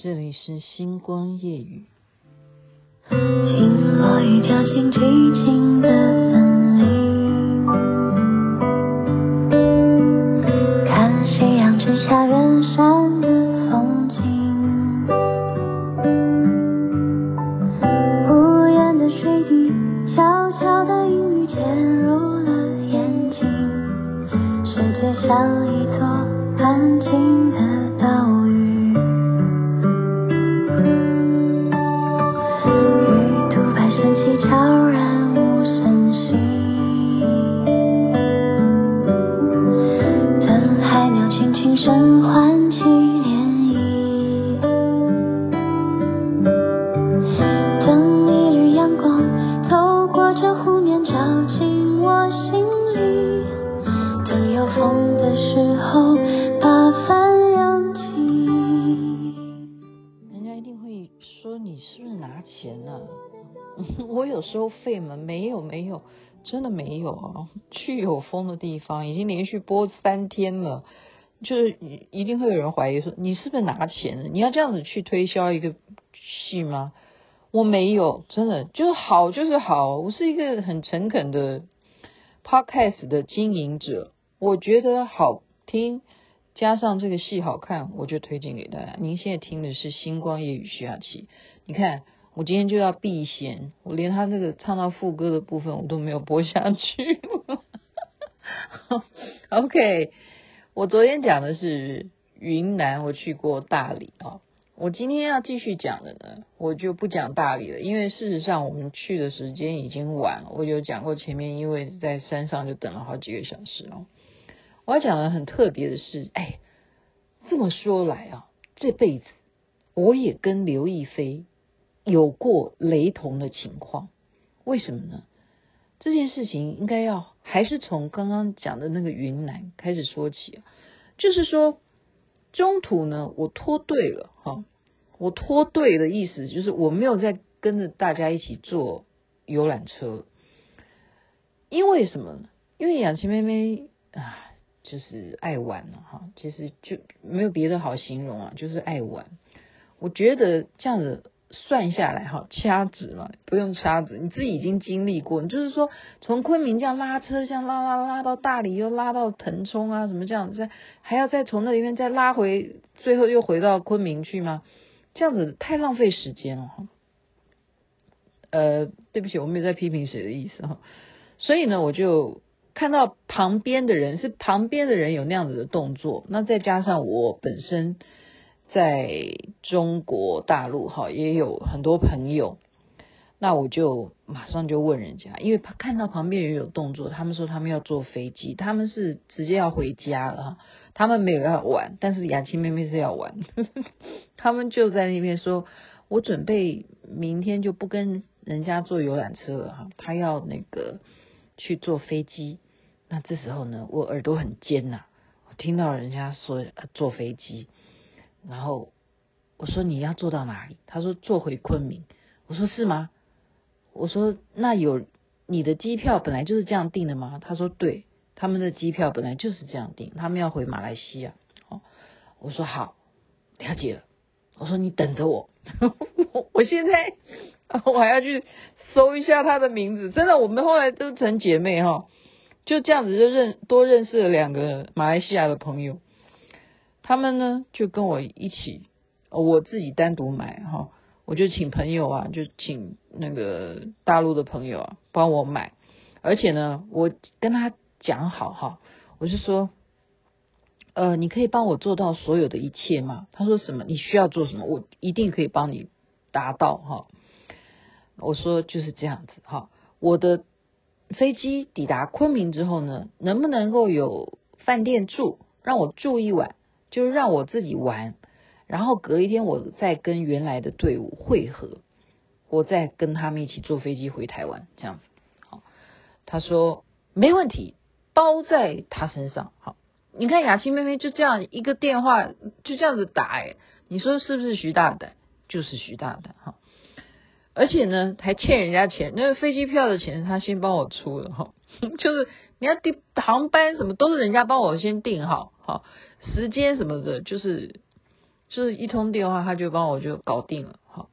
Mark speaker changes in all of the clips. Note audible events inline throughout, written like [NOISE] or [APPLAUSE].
Speaker 1: 这里是星光夜雨。
Speaker 2: 听落雨掉进寂静的
Speaker 1: 收费吗？没有，没有，真的没有啊！去有风的地方已经连续播三天了，就是一定会有人怀疑说，你是不是拿钱？你要这样子去推销一个戏吗？我没有，真的就好就是好，我是一个很诚恳的 podcast 的经营者，我觉得好听，加上这个戏好看，我就推荐给大家。您现在听的是《星光夜雨》徐雅琪，你看。我今天就要避嫌，我连他那个唱到副歌的部分我都没有播下去。[LAUGHS] OK，我昨天讲的是云南，我去过大理啊。我今天要继续讲的呢，我就不讲大理了，因为事实上我们去的时间已经晚了。我有讲过前面，因为在山上就等了好几个小时哦。我要讲的很特别的是，哎，这么说来啊，这辈子我也跟刘亦菲。有过雷同的情况，为什么呢？这件事情应该要还是从刚刚讲的那个云南开始说起。就是说，中途呢，我脱队了哈。我脱队的意思就是我没有再跟着大家一起坐游览车，因为什么呢？因为雅琪妹妹啊，就是爱玩了哈。其实就没有别的好形容啊，就是爱玩。我觉得这样子。算下来哈，掐指嘛，不用掐指，你自己已经经历过。你就是说，从昆明这样拉车，像拉拉拉到大理，又拉到腾冲啊，什么这样子，还要再从那里面再拉回，最后又回到昆明去吗？这样子太浪费时间了哈。呃，对不起，我没有在批评谁的意思哈。所以呢，我就看到旁边的人是旁边的人有那样子的动作，那再加上我本身。在中国大陆哈，也有很多朋友，那我就马上就问人家，因为看到旁边人有动作，他们说他们要坐飞机，他们是直接要回家了哈，他们没有要玩，但是雅琪妹妹是要玩，[LAUGHS] 他们就在那边说，我准备明天就不跟人家坐游览车了哈，他要那个去坐飞机，那这时候呢，我耳朵很尖呐，我听到人家说坐飞机。然后我说，你要坐到哪里？他说坐回昆明。我说是吗？我说那有你的机票本来就是这样订的吗？他说对，他们的机票本来就是这样订，他们要回马来西亚。哦，我说好，了解了。我说你等着我，[LAUGHS] 我现在 [LAUGHS] 我还要去搜一下他的名字。真的，我们后来都成姐妹哈，就这样子就认多认识了两个马来西亚的朋友。他们呢就跟我一起，我自己单独买哈，我就请朋友啊，就请那个大陆的朋友啊帮我买，而且呢，我跟他讲好哈，我是说，呃，你可以帮我做到所有的一切吗？他说什么？你需要做什么？我一定可以帮你达到哈。我说就是这样子哈。我的飞机抵达昆明之后呢，能不能够有饭店住，让我住一晚？就是让我自己玩，然后隔一天我再跟原来的队伍会合，我再跟他们一起坐飞机回台湾，这样子。好，他说没问题，包在他身上。好，你看雅琪妹妹就这样一个电话就这样子打，哎，你说是不是徐大胆？就是徐大胆哈，而且呢还欠人家钱，那个飞机票的钱他先帮我出了哈，[LAUGHS] 就是你要订航班什么都是人家帮我先订好，好。时间什么的，就是就是一通电话他就帮我就搞定了好。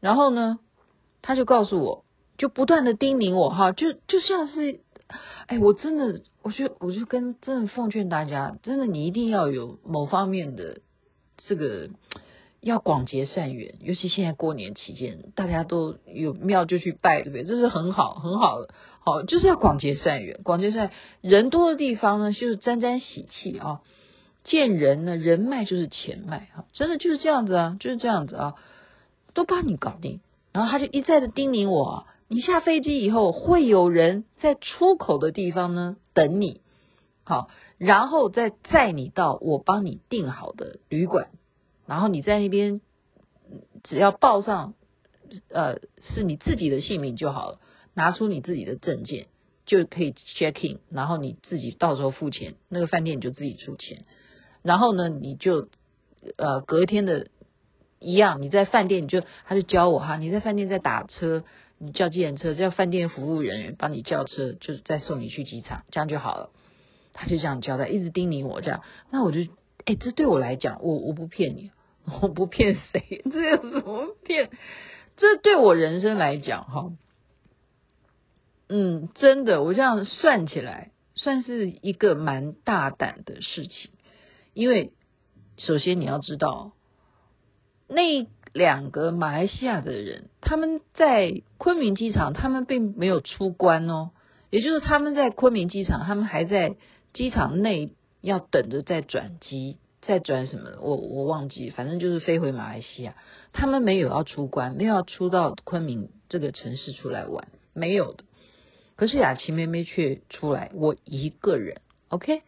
Speaker 1: 然后呢，他就告诉我，就不断的叮咛我哈，就就像是，哎，我真的，我就我就跟真的奉劝大家，真的你一定要有某方面的这个。要广结善缘，尤其现在过年期间，大家都有庙就去拜，对不对？这是很好很好的，好就是要广结善缘。广结善缘，人多的地方呢，就是沾沾喜气啊。见人呢，人脉就是钱脉啊，真的就是这样子啊，就是这样子啊，都帮你搞定。然后他就一再的叮咛我，你下飞机以后会有人在出口的地方呢等你，好，然后再载你到我帮你订好的旅馆。然后你在那边，只要报上，呃，是你自己的姓名就好了，拿出你自己的证件就可以 check in，然后你自己到时候付钱，那个饭店你就自己出钱。然后呢，你就呃隔天的一样，你在饭店你就他就教我哈，你在饭店在打车，你叫计程车，叫饭店服务人员帮你叫车，就是再送你去机场，这样就好了。他就这样交代，一直叮咛我这样，那我就哎，这对我来讲，我我不骗你。[LAUGHS] 我不骗谁，这有什么骗？这对我人生来讲，哈，嗯，真的，我这样算起来，算是一个蛮大胆的事情。因为首先你要知道，那两个马来西亚的人，他们在昆明机场，他们并没有出关哦，也就是他们在昆明机场，他们还在机场内要等着再转机。再转什么？我我忘记，反正就是飞回马来西亚。他们没有要出关，没有要出到昆明这个城市出来玩，没有的。可是雅琪妹妹却出来，我一个人，OK？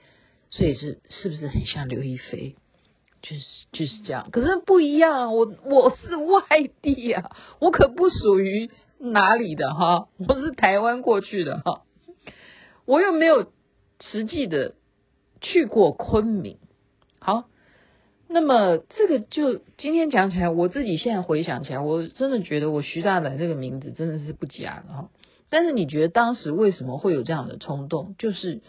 Speaker 1: 所以是是不是很像刘亦菲？就是就是这样。可是不一样，我我是外地啊，我可不属于哪里的哈，我是台湾过去的哈，我又没有实际的去过昆明。好，那么这个就今天讲起来，我自己现在回想起来，我真的觉得我徐大胆这个名字真的是不假的哈。但是你觉得当时为什么会有这样的冲动？就是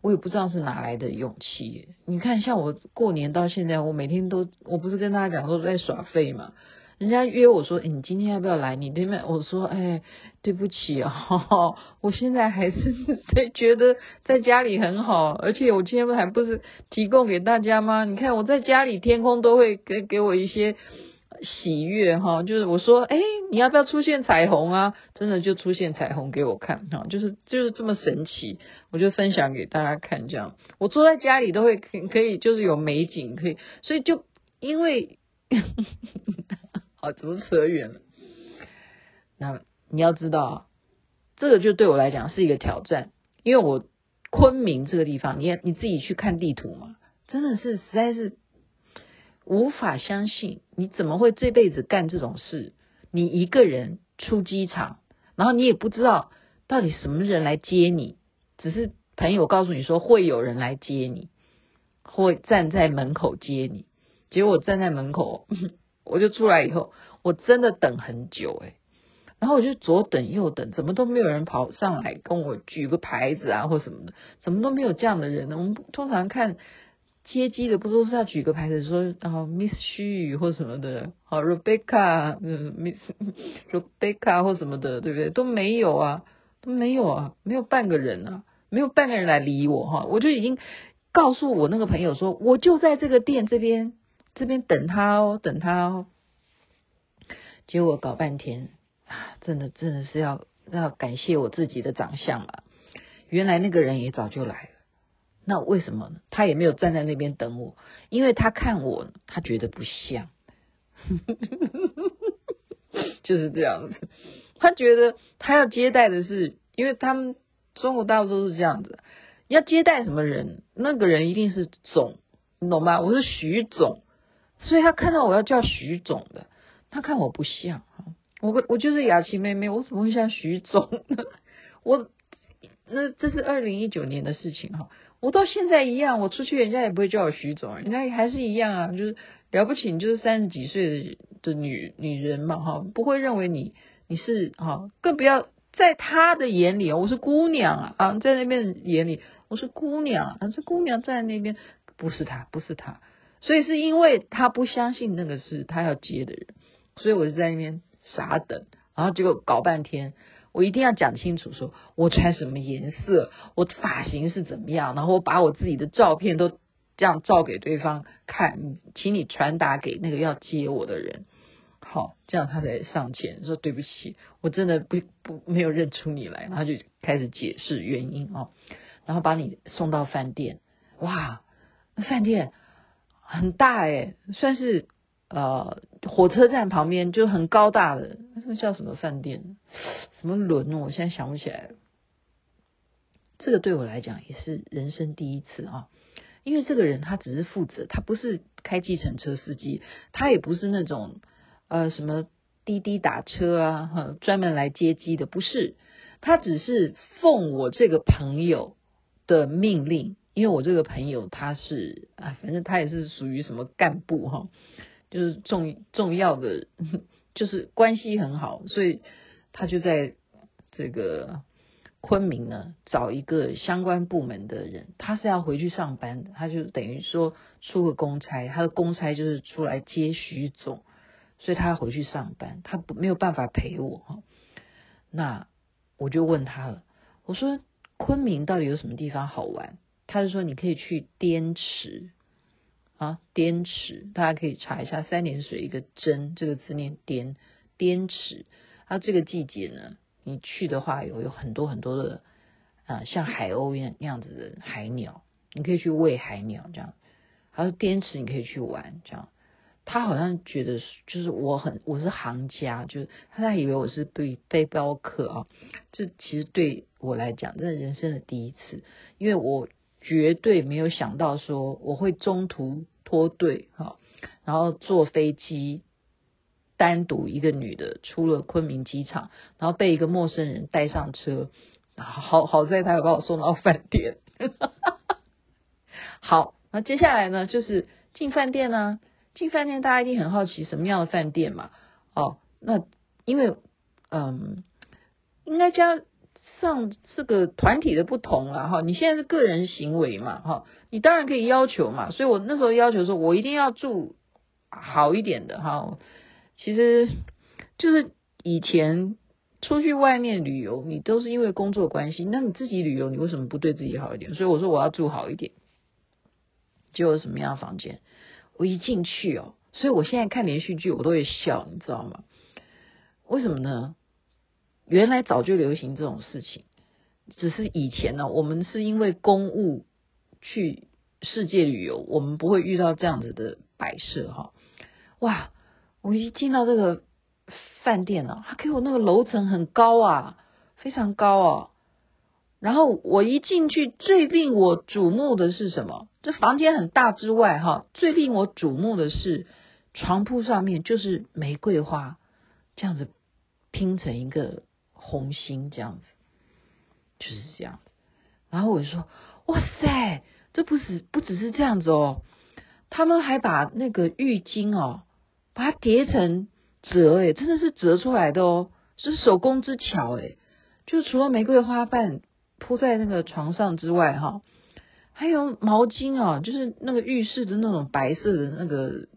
Speaker 1: 我也不知道是哪来的勇气。你看，像我过年到现在，我每天都，我不是跟大家讲说在耍废嘛。人家约我说：“诶，你今天要不要来？”你对面我说：“哎，对不起啊，我现在还是在觉得在家里很好，而且我今天不还不是提供给大家吗？你看我在家里，天空都会给给我一些喜悦哈。就是我说：“哎，你要不要出现彩虹啊？”真的就出现彩虹给我看哈，就是就是这么神奇，我就分享给大家看。这样我坐在家里都会可可以，就是有美景可以，所以就因为。好，怎么扯远了？那你要知道，这个就对我来讲是一个挑战，因为我昆明这个地方，你你自己去看地图嘛，真的是实在是无法相信，你怎么会这辈子干这种事？你一个人出机场，然后你也不知道到底什么人来接你，只是朋友告诉你说会有人来接你，会站在门口接你，结果我站在门口。我就出来以后，我真的等很久哎，然后我就左等右等，怎么都没有人跑上来跟我举个牌子啊或什么的，怎么都没有这样的人呢？我们通常看接机的不都是要举个牌子说然后 Miss 徐或什么的，好 Rebecca，嗯 Miss [LAUGHS] Rebecca 或什么的，对不对？都没有啊，都没有啊，没有半个人啊，没有半个人来理我哈，我就已经告诉我那个朋友说，我就在这个店这边。这边等他哦，等他哦。结果搞半天啊，真的真的是要要感谢我自己的长相嘛。原来那个人也早就来了。那为什么？他也没有站在那边等我，因为他看我，他觉得不像，[LAUGHS] 就是这样子。他觉得他要接待的是，因为他们中国大陆都是这样子，要接待什么人，那个人一定是总，你懂吗？我是徐总。所以他看到我要叫徐总的，他看我不像，我我就是雅琪妹妹，我怎么会像徐总呢？我那这是二零一九年的事情哈，我到现在一样，我出去人家也不会叫我徐总，人家还是一样啊，就是了不起，你就是三十几岁的的女女人嘛哈，不会认为你你是哈，更不要在他的眼里，我是姑娘啊啊，在那边眼里我是姑娘啊，这姑娘站在那边不是他，不是他。所以是因为他不相信那个是他要接的人，所以我就在那边傻等，然后结果搞半天，我一定要讲清楚说，我穿什么颜色，我发型是怎么样，然后我把我自己的照片都这样照给对方看，请你传达给那个要接我的人，好，这样他才上前说对不起，我真的不不没有认出你来，然后就开始解释原因哦，然后把你送到饭店，哇，那饭店。很大诶，算是呃火车站旁边就很高大的，那叫什么饭店？什么轮？我现在想不起来了。这个对我来讲也是人生第一次啊，因为这个人他只是负责，他不是开计程车司机，他也不是那种呃什么滴滴打车啊，哈，专门来接机的，不是，他只是奉我这个朋友的命令。因为我这个朋友他是啊，反正他也是属于什么干部哈，就是重重要的，[LAUGHS] 就是关系很好，所以他就在这个昆明呢找一个相关部门的人，他是要回去上班，他就等于说出个公差，他的公差就是出来接徐总，所以他要回去上班，他不没有办法陪我哈。那我就问他了，我说昆明到底有什么地方好玩？他是说你可以去滇池啊，滇池，大家可以查一下三点水一个真这个字念滇滇池。啊，这个季节呢，你去的话有有很多很多的啊，像海鸥一样那样子的海鸟，你可以去喂海鸟这样。他说滇池你可以去玩这样。他好像觉得就是我很我是行家，就是他以为我是背背包客啊。这其实对我来讲，这是人生的第一次，因为我。绝对没有想到说我会中途脱队哈，然后坐飞机单独一个女的出了昆明机场，然后被一个陌生人带上车，好好在他有把我送到饭店。[LAUGHS] 好，那接下来呢就是进饭店呢，进饭店大家一定很好奇什么样的饭店嘛？哦，那因为嗯，应该将。上这个团体的不同了哈，你现在是个人行为嘛哈，你当然可以要求嘛，所以我那时候要求说，我一定要住好一点的哈。其实就是以前出去外面旅游，你都是因为工作关系，那你自己旅游，你为什么不对自己好一点？所以我说我要住好一点。就有什么样的房间？我一进去哦，所以我现在看连续剧我都会笑，你知道吗？为什么呢？原来早就流行这种事情，只是以前呢，我们是因为公务去世界旅游，我们不会遇到这样子的摆设哈。哇，我一进到这个饭店呢，他给我那个楼层很高啊，非常高哦。然后我一进去，最令我瞩目的是什么？这房间很大之外哈，最令我瞩目的是床铺上面就是玫瑰花，这样子拼成一个。红心这样子，就是这样子。然后我就说：“哇塞，这不是不只是这样子哦，他们还把那个浴巾哦，把它叠成折，诶，真的是折出来的哦，是手工之巧诶。就除了玫瑰花瓣铺在那个床上之外，哈，还有毛巾啊，就是那个浴室的那种白色的那个。”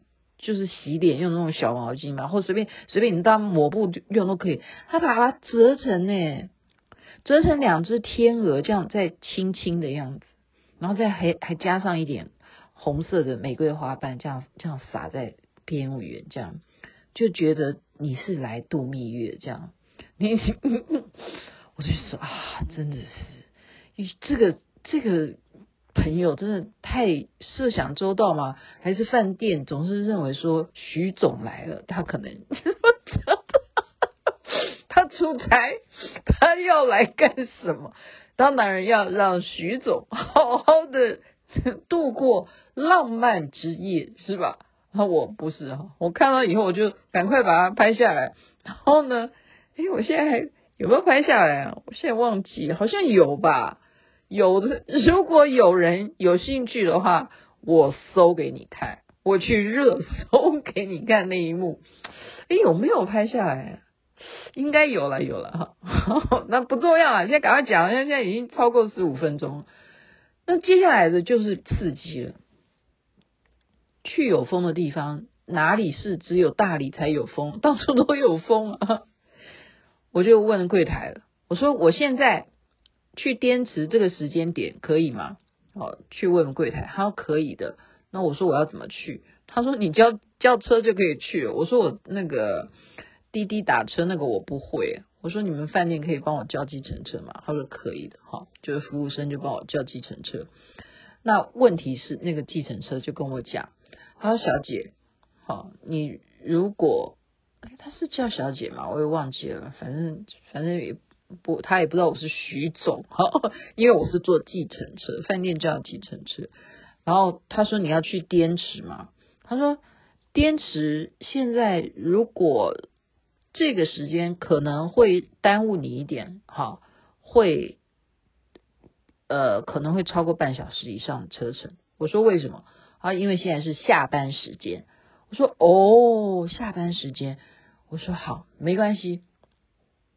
Speaker 1: 就是洗脸用那种小毛巾嘛，或随便随便你当抹布用都可以。他把它折成呢，折成两只天鹅这样再轻轻的样子，然后再还还加上一点红色的玫瑰花瓣，这样这样撒在边缘，这样就觉得你是来度蜜月这样。你 [LAUGHS] 我就说啊，真的是，你这个这个。朋友真的太设想周到吗？还是饭店总是认为说徐总来了，他可能 [LAUGHS] 他出差，他要来干什么？当然要让徐总 [LAUGHS] 好好的度过浪漫之夜，是吧？那我不是哈，我看到以后我就赶快把它拍下来。然后呢，哎，我现在还有没有拍下来啊？我现在忘记，好像有吧。有的，如果有人有兴趣的话，我搜给你看，我去热搜给你看那一幕。哎，有没有拍下来？应该有了，有了哈。[LAUGHS] 那不重要了，现在赶快讲，现在已经超过十五分钟。那接下来的就是刺激了。去有风的地方，哪里是只有大理才有风？到处都有风啊！我就问柜台了，我说我现在去滇池这个时间点可以吗？哦，去问柜台，他说可以的。那我说我要怎么去？他说你叫叫车就可以去。我说我那个滴滴打车那个我不会。我说你们饭店可以帮我叫计程车吗？他说可以的。好，就是服务生就帮我叫计程车。那问题是那个计程车就跟我讲，他说小姐，好，你如果他是叫小姐嘛，我也忘记了，反正反正也不，他也不知道我是徐总，哈，[LAUGHS] 因为我是坐计程车，饭店叫计程车。然后他说你要去滇池吗？他说滇池现在如果这个时间可能会耽误你一点，哈，会呃可能会超过半小时以上的车程。我说为什么？啊，因为现在是下班时间。我说哦，下班时间。我说好，没关系，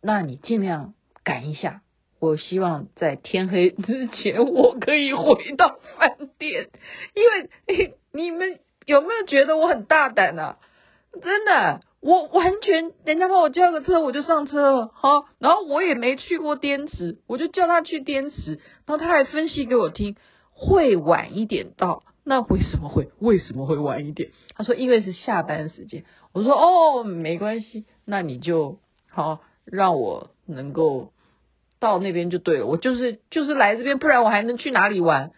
Speaker 1: 那你尽量赶一下。我希望在天黑之前我可以回到饭店，因为诶你们有没有觉得我很大胆啊？真的，我完全人家帮我叫个车我就上车了，好，然后我也没去过滇池，我就叫他去滇池，然后他还分析给我听，会晚一点到，那为什么会为什么会晚一点？他说因为是下班时间，我说哦没关系，那你就好让我能够。到那边就对了，我就是就是来这边，不然我还能去哪里玩？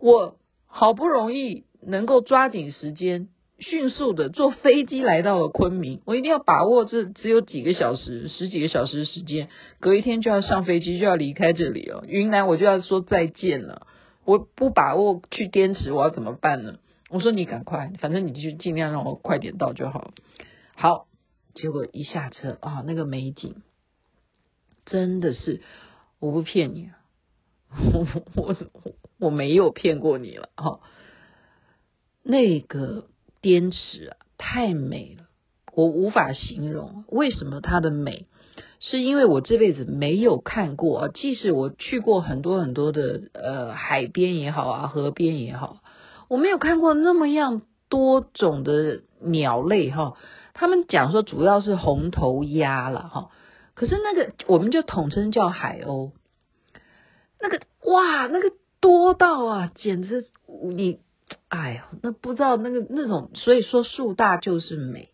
Speaker 1: 我好不容易能够抓紧时间，迅速的坐飞机来到了昆明，我一定要把握这只有几个小时、十几个小时的时间，隔一天就要上飞机，就要离开这里了。云南我就要说再见了，我不把握去滇池，我要怎么办呢？我说你赶快，反正你就尽量让我快点到就好。好，结果一下车啊，那个美景真的是。我不骗你，我我我没有骗过你了哈。那个滇池啊，太美了，我无法形容。为什么它的美？是因为我这辈子没有看过啊，即使我去过很多很多的呃海边也好啊，河边也好，我没有看过那么样多种的鸟类哈。他们讲说主要是红头鸭了哈。可是那个，我们就统称叫海鸥。那个哇，那个多到啊，简直你，哎呀，那不知道那个那种，所以说树大就是美。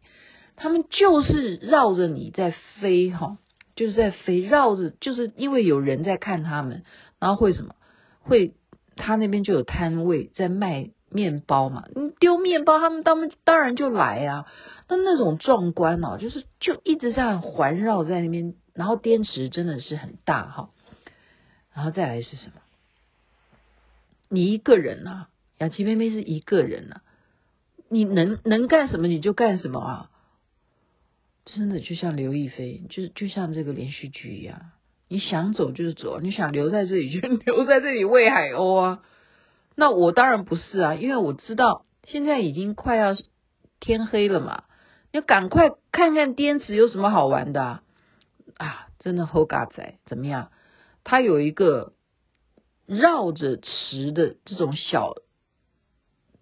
Speaker 1: 他们就是绕着你在飞哈，就是在飞，绕着，就是因为有人在看他们，然后会什么？会他那边就有摊位在卖面包嘛，你丢面包，他们当当然就来啊。那那种壮观哦，就是就一直这样环绕在那边，然后滇池真的是很大哈，然后再来是什么？你一个人啊，雅琪妹妹是一个人啊，你能能干什么你就干什么啊，真的就像刘亦菲，就是就像这个连续剧一样，你想走就是走，你想留在这里就 [LAUGHS] 留在这里喂海鸥啊。那我当然不是啊，因为我知道现在已经快要天黑了嘛。要赶快看看滇池有什么好玩的啊！啊真的好嘎仔怎么样？它有一个绕着池的这种小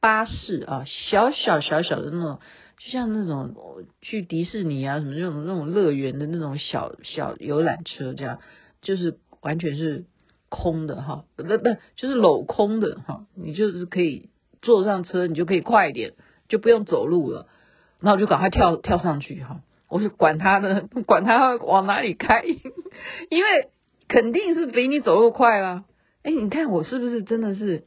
Speaker 1: 巴士啊，小小小小的那种，就像那种去迪士尼啊什么那种那种乐园的那种小小游览车，这样就是完全是空的哈，不不就是镂空的哈，你就是可以坐上车，你就可以快一点，就不用走路了。那我就赶快跳跳上去哈，我就管他呢，[LAUGHS] 管他往哪里开，因为肯定是比你走路快啦。哎，你看我是不是真的是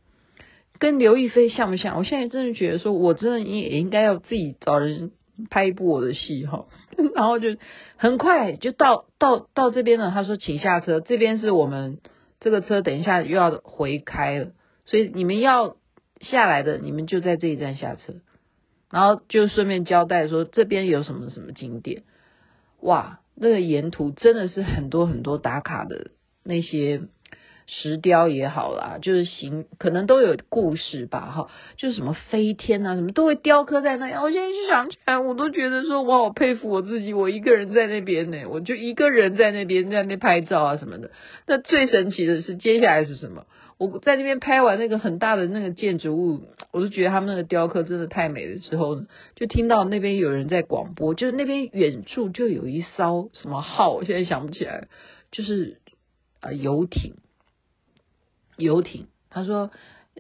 Speaker 1: 跟刘亦菲像不像？我现在真的觉得说，我真的也应该要自己找人拍一部我的戏哈。[LAUGHS] 然后就很快就到到到这边了，他说请下车，这边是我们这个车，等一下又要回开了，所以你们要下来的，你们就在这一站下车。然后就顺便交代说，这边有什么什么景点，哇，那个沿途真的是很多很多打卡的那些石雕也好啦，就是行可能都有故事吧，哈，就是什么飞天啊，什么都会雕刻在那样。我现在就想起来，我都觉得说，我好佩服我自己，我一个人在那边呢，我就一个人在那边在那拍照啊什么的。那最神奇的是接下来是什么？我在那边拍完那个很大的那个建筑物，我就觉得他们那个雕刻真的太美了。之后，就听到那边有人在广播，就是那边远处就有一艘什么号，我现在想不起来，就是呃游艇，游艇。他说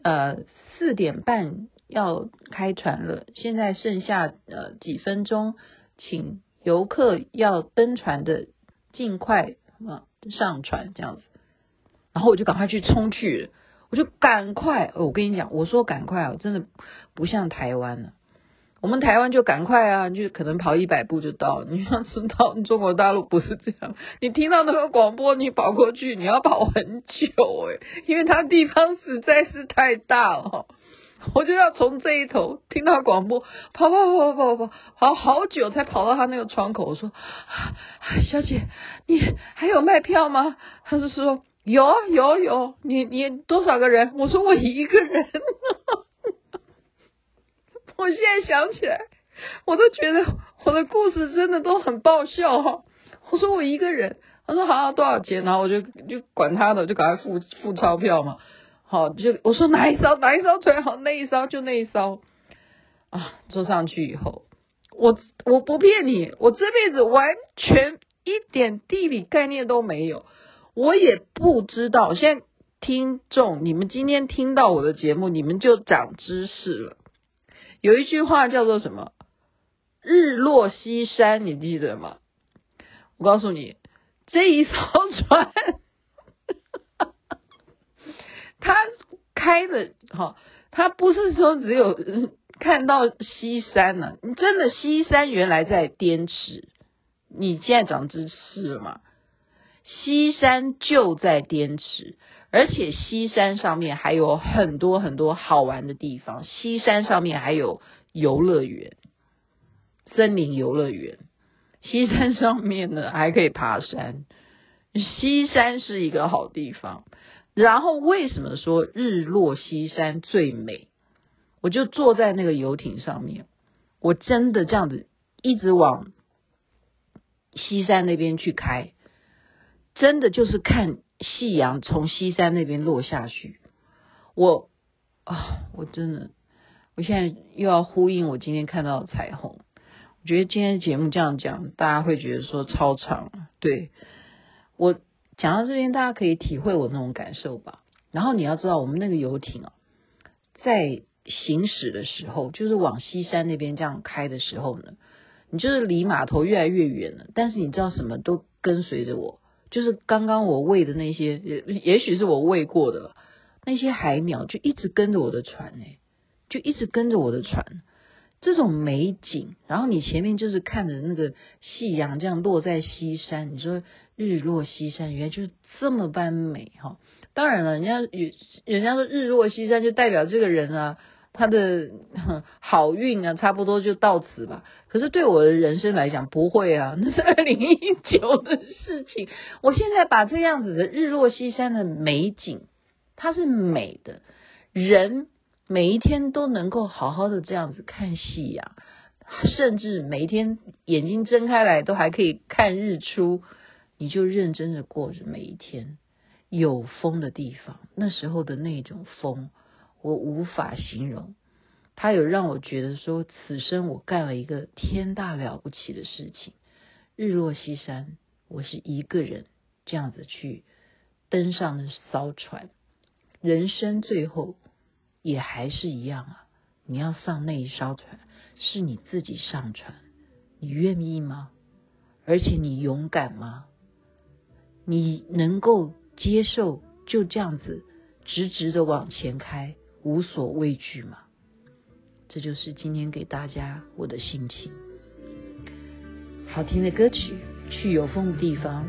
Speaker 1: 呃四点半要开船了，现在剩下呃几分钟，请游客要登船的尽快啊上船这样子。然后我就赶快去冲去，我就赶快，我跟你讲，我说赶快啊，真的不像台湾了。我们台湾就赶快啊，就可能跑一百步就到。你要知道，中国大陆不是这样，你听到那个广播，你跑过去，你要跑很久哎，因为它地方实在是太大了。我就要从这一头听到广播，跑跑跑跑跑跑，跑好久才跑到他那个窗口。我说：“小姐，你还有卖票吗？”他就说。有有有，你你多少个人？我说我一个人。我现在想起来，我都觉得我的故事真的都很爆笑哈。我说我一个人，他说好，多少钱？然后我就就管他的，就赶快付付钞票嘛。好，就我说哪一艘哪一艘船好，那一艘就那一艘啊。坐上去以后，我我不骗你，我这辈子完全一点地理概念都没有。我也不知道，现在听众，你们今天听到我的节目，你们就长知识了。有一句话叫做什么？“日落西山”，你记得吗？我告诉你，这一艘船，[LAUGHS] 它开的哈，它不是说只有看到西山呢、你真的西山原来在滇池，你现在长知识了吗？西山就在滇池，而且西山上面还有很多很多好玩的地方。西山上面还有游乐园，森林游乐园。西山上面呢还可以爬山，西山是一个好地方。然后为什么说日落西山最美？我就坐在那个游艇上面，我真的这样子一直往西山那边去开。真的就是看夕阳从西山那边落下去，我啊，我真的，我现在又要呼应我今天看到的彩虹。我觉得今天节目这样讲，大家会觉得说超长。对，我讲到这边，大家可以体会我那种感受吧。然后你要知道，我们那个游艇啊，在行驶的时候，就是往西山那边这样开的时候呢，你就是离码头越来越远了，但是你知道什么都跟随着我。就是刚刚我喂的那些，也也许是我喂过的那些海鸟，就一直跟着我的船哎，就一直跟着我的船。这种美景，然后你前面就是看着那个夕阳这样落在西山，你说日落西山，原来就是这么般美哈。当然了，人家人家说日落西山就代表这个人啊。他的 [LAUGHS] 好运啊，差不多就到此吧。可是对我的人生来讲，不会啊，[LAUGHS] 那是二零一九的事情。我现在把这样子的日落西山的美景，它是美的，人每一天都能够好好的这样子看夕阳，甚至每一天眼睛睁开来都还可以看日出，你就认真的过着每一天。有风的地方，那时候的那种风。我无法形容，他有让我觉得说，此生我干了一个天大了不起的事情。日落西山，我是一个人这样子去登上那艘船，人生最后也还是一样啊！你要上那一艘船，是你自己上船，你愿意吗？而且你勇敢吗？你能够接受就这样子直直的往前开？无所畏惧嘛，这就是今天给大家我的心情。好听的歌曲，去有风的地方，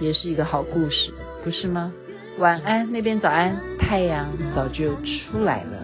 Speaker 1: 也是一个好故事，不是吗？晚安，那边早安，太阳早就出来了。